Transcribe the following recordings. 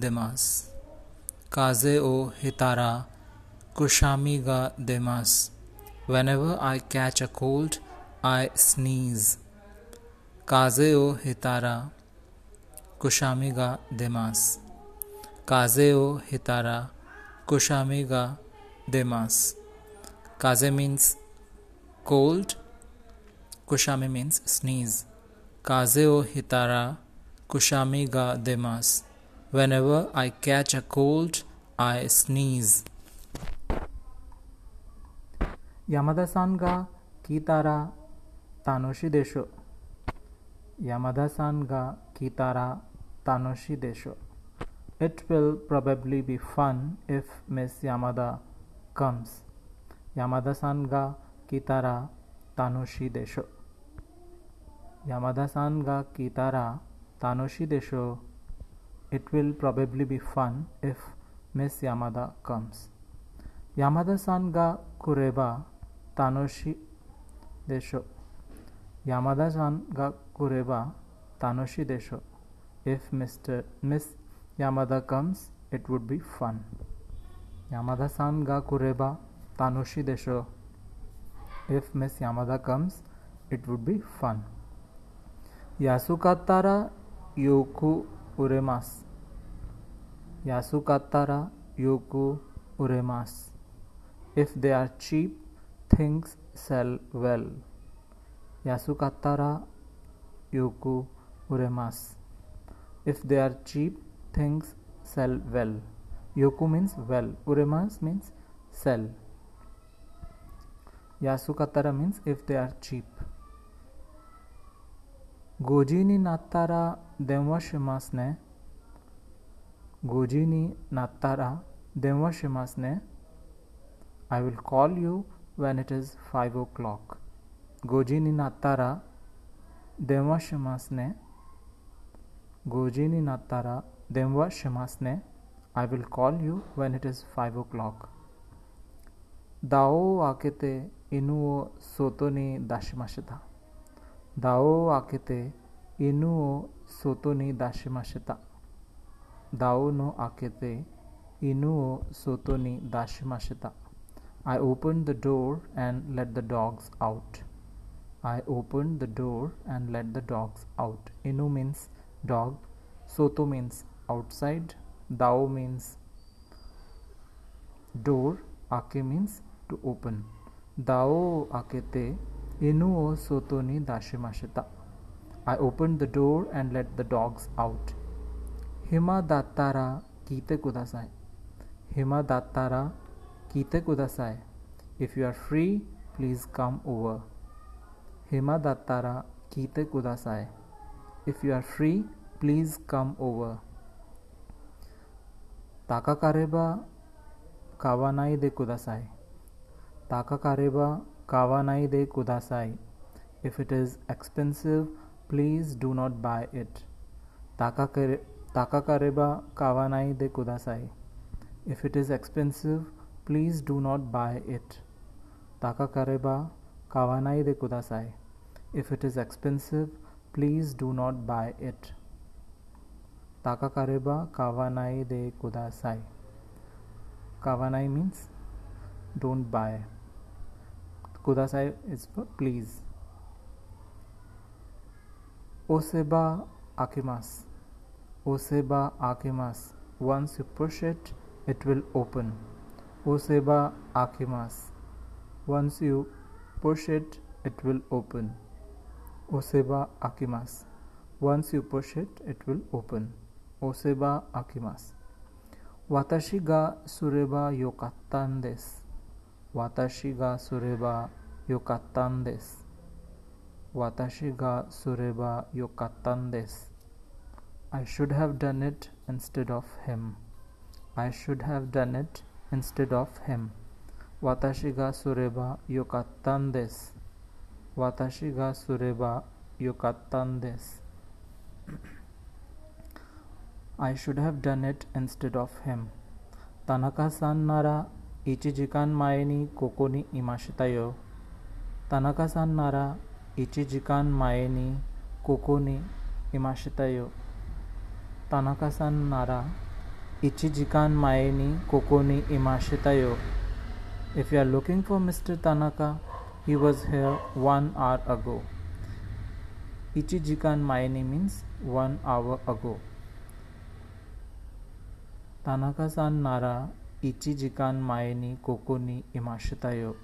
demas. Kaze o hitara kushami ga demas. Whenever I catch a cold, I sneeze. Kaze o hitara kushami ga demas. Kaze o hitara kushami ga demas. Kaze means cold. Kushami means sneeze. Kaze o hitara kushami ga demas. Whenever I catch a cold, I sneeze. Yamada-san ga kitara tanoshi desho. Yamada-san ga kitara tanoshi desho. It will probably be fun if Miss Yamada comes. Yamada-san ga kitara tanoshi desho. Yamada-san ga kitara tanoshi desho. It will probably be fun if Miss Yamada comes. Yamada-san ga kureba tanoshi desho. Yamada-san ga kureba tanoshi desho. If Mr. Miss Yamada comes, it would be fun. Yamada-san ga kureba tanoshi desho. If Miss Yamada comes, it would be fun. Yasukattara yoku उरेमास यासुकातारा योको उरेमास if they are cheap things sell well यासुकातारा योको उरेमास if they are cheap things sell well योको means well उरेमास means sell यासुकातारा means if they are cheap गोजीनी नातारा shimasu ne. I will call you when it is 5 o'clock. Goji ni nattara denwa shimasu ne. Goji ni nattara denwa shimasu ne. I will call you when it is 5 o'clock. Dao akete inu o soto ni dashimashita. Dao akete inu no akete inu o soto ni dashimashita. I opened the door and let the dogs out. I opened the door and let the dogs out. Inu means dog. Soto means outside. Dao means door. Ake means to open. Dao akete inu o soto ni dashimashita. I opened the door and let the dogs out. Hima dattara kite kudasai. Hima dattara kite kudasai. If you are free, please come over. Hima dattara kite kudasai. If you are free, please come over. Taka kareba kawanai de kudasai. Taka kareba kawanai de kudasai. If it is expensive, please do not buy it. Taka, kare, taka kareba kawanai de kudasai. If it is expensive, please do not buy it. Taka kareba kawanai de kudasai. If it is expensive, please do not buy it. Taka kareba kawanai de kudasai. Kawanai means don't buy. Kudasai is for please. 押せば開けます。押せば開けます。Once you push it, it will open. 押せば開けます。Once you push it, it will open. 押せば開けます。Once you push it, it will open. 押せば開けます。私がすればよかったんです。私がすればよかったんです。私がすればよかったんです。I should have done it instead of him. I should have done it instead of him. 私がすればよかったんです。私がすればよかったんです。I should have done it instead of him. 田中さんなら1時間前にここにいましたよ。田中さんなら ইচিজিকান মায়েনি কোকোনি ইমাশিতায়ো তানাকাসান নারা ইচিজিকান মায়েনি কোকোনি ইমাশিতায়ো If you are looking for Mr. Tanaka, he was here one hour ago. Ichijikan Maini means one hour ago. Tanaka san nara Ichijikan Maini kokoni imashitayo.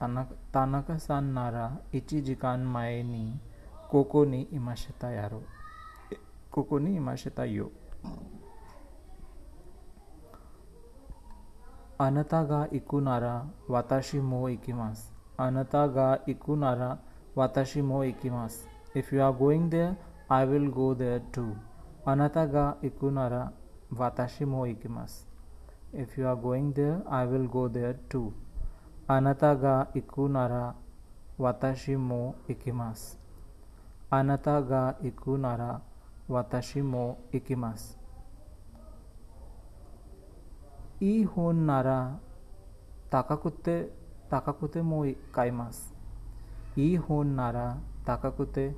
Ni imashita yo. Tanaka-san nara ichijikan mae ni koko ni imashita yaro. Koko ni imashita yo. あなたが行くなら私も行きます。あなたが行くなら私も行きます。If you are going there, I will go there too. あなたが行くなら私も行きます。If you are going there, I will go there too. あなたが行くなら私も行きます。あなたが行くなら私も行きます。いい本なら高くて高くても買います。いい本なら高くて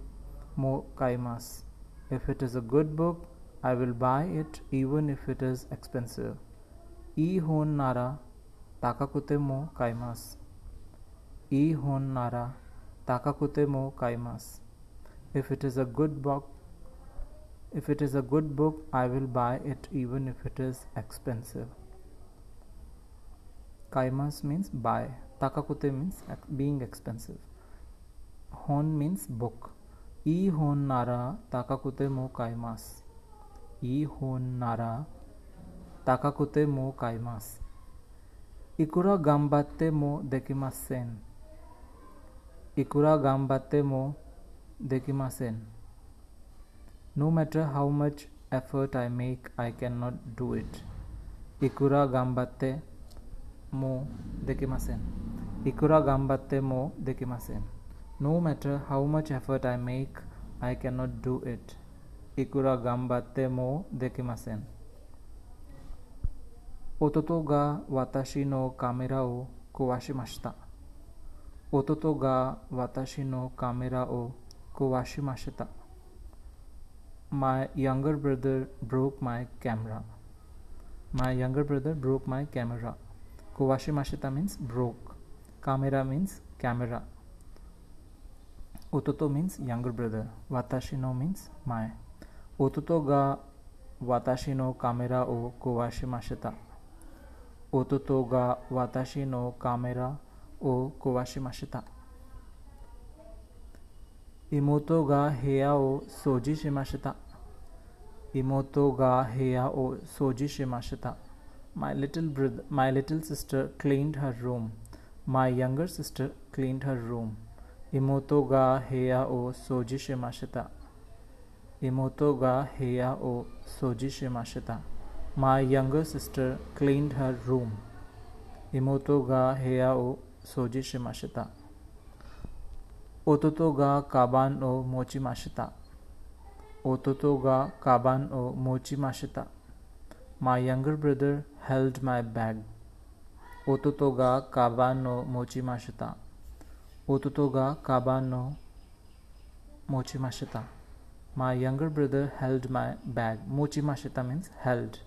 も買います。If it is a good book, I will buy it even if it is expensive. いい本なら ताकाकुते मो काइमास ई होन नारा ताकाकुते मो काइमास if it is a good book if it is a good book I will buy it even if it is expensive काइमास means buy ताकाकुते means being expensive होन means book ई होन नारा ताकाकुते मो काइमास ई होन नारा ताकाकुते मो काइमास ইকুরা গাম্বাতে মো দেখিমাসেন ইকুরা গাম্বাতে মো দেখিমাসেন no matter how much effort I make I can not do it ইকুরা গাম্বাতে মো দেখিমাসেন ইকুরা গাম্বাতে মো দেখিমাসেন no matter how much effort I make I can not do it ইকুরা গাম্বাতে মো দেখিমাসেন 弟が私のカメラを壊しました。弟が私のカメラを壊しました。My younger brother broke my camera. My younger brother broke my camera. Kowashimashita means broke. Camera means camera. Ototo means younger brother. Watashi no means my. Ototo ga watashi no kamera o kuwashimashita. kowashimashita. Ototo ga watashi no kamera o kowashimashita. 妹が部屋を掃除しました。妹が部屋を掃除しました。My little brother, my little sister cleaned her room. My younger sister cleaned her room. 妹が部屋を掃除しました。妹が部屋を掃除しました。 My younger sister cleaned her room. Imoto ga heya o soji shimashita. Ototo ga kaban o mochimashita. Ototo ga kaban o mochimashita. My younger brother held my bag. Ototo ga kaban o mochimashita. Ototo ga kaban o mochimashita. My younger brother held my bag. Mochimashita means held.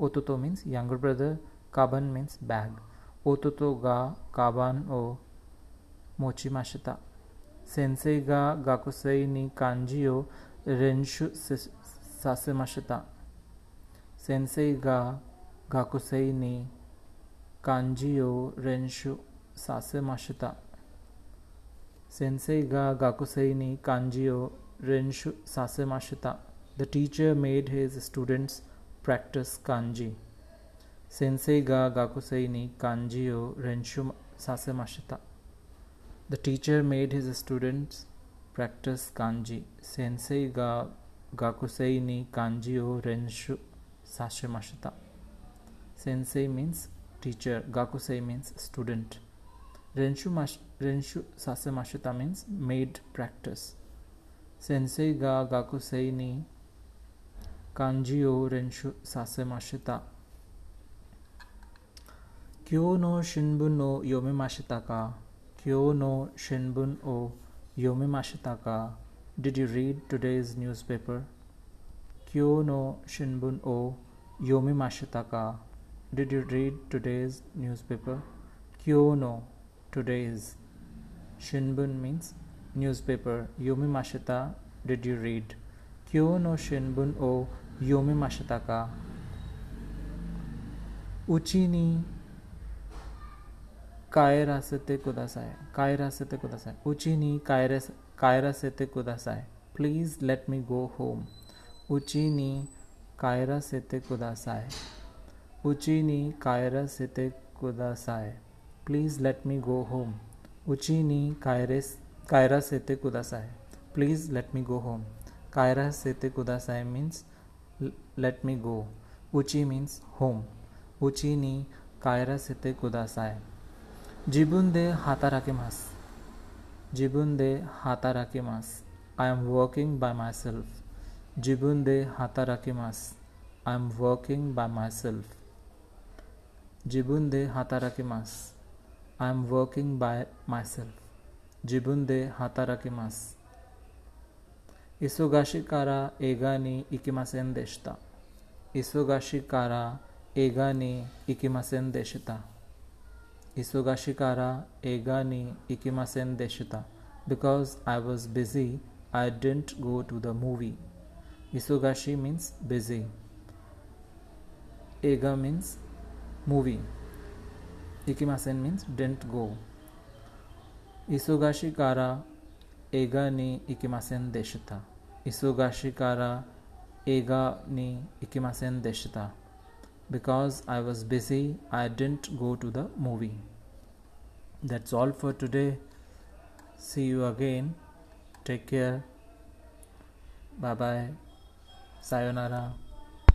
ओतोतो means younger brother काबन means bag ओतोतो गा काबान ओ मोची माशता सेंसे गा गाकुसई नी कांजी ओ रेंशु सासे माशता सेंसे गा गाकुसई नी कांजी ओ रेंशु सासे माशता सेंसे गा गाकुसई नी कांजी ओ रेंशु सासे माशता the teacher made his students practice kanji. Sensei ga gakusei ni kanji o renshu sasemashita. The teacher made his students practice kanji. Sensei ga gakusei ni kanji o renshu sasemashita. Sensei means teacher, gakusei means student. Renshu, mash, renshu sasemashita means made practice. Sensei ga gakusei ni कांजियो रेंशु सासे माशिता। क्यो नो शिनबुन ओ योमे माशिता का? क्यो नो शिनबुन ओ योमे माशिता का? Did you read today's newspaper क्यो नो शिनबुन ओ योमे माशिता का? Did you read today's newspaper क्यो नो टुडेज शिनबुन मींस न्यूज़पेपर योमी माशिता डिड यू रीड क्यों नो शिनबुन ओ योमी मशताका उचीनी कायरा सत्य कुदासाय कायरा सत्य कुदासाय उचीनी कायरस कायरा सत्य कुदासाय please let me go home. उचीनी कायरा सत्य कुदासाय उचीनी कायरा सत्य कुदासाय please let me go home. उचीनी कायरेस कायरा सत्य कुदासाय please let me go home. कायरा सत्य कुदासाय मीन्स लेट मी गो उची मीन्स होम उची नी कायरा सिते कुदासाय जिबुन दे हाता राके मास जिबुन दे हाता राके मास I am working by myself जिबुन दे हाता राके मास I am working by myself जिबुन दे हाता राके मास I am working by myself जिबुन दे हाता राके मास Isogashi kara ega ni ikimasen deshita. Isogashi kara ega ni ikimasen deshita. Isogashi kara ikimasen deshita. Because I was busy, I didn't go to the movie. Isogashi means busy. Ega means movie. Ikimasen means didn't go. Isogashi kara ega ni ikimasen deshita. Isogashi kara ega ni ikimasen deshita. Because I was busy, I didn't go to the movie. That's all for today. See you again. Take care. Bye bye. Sayonara.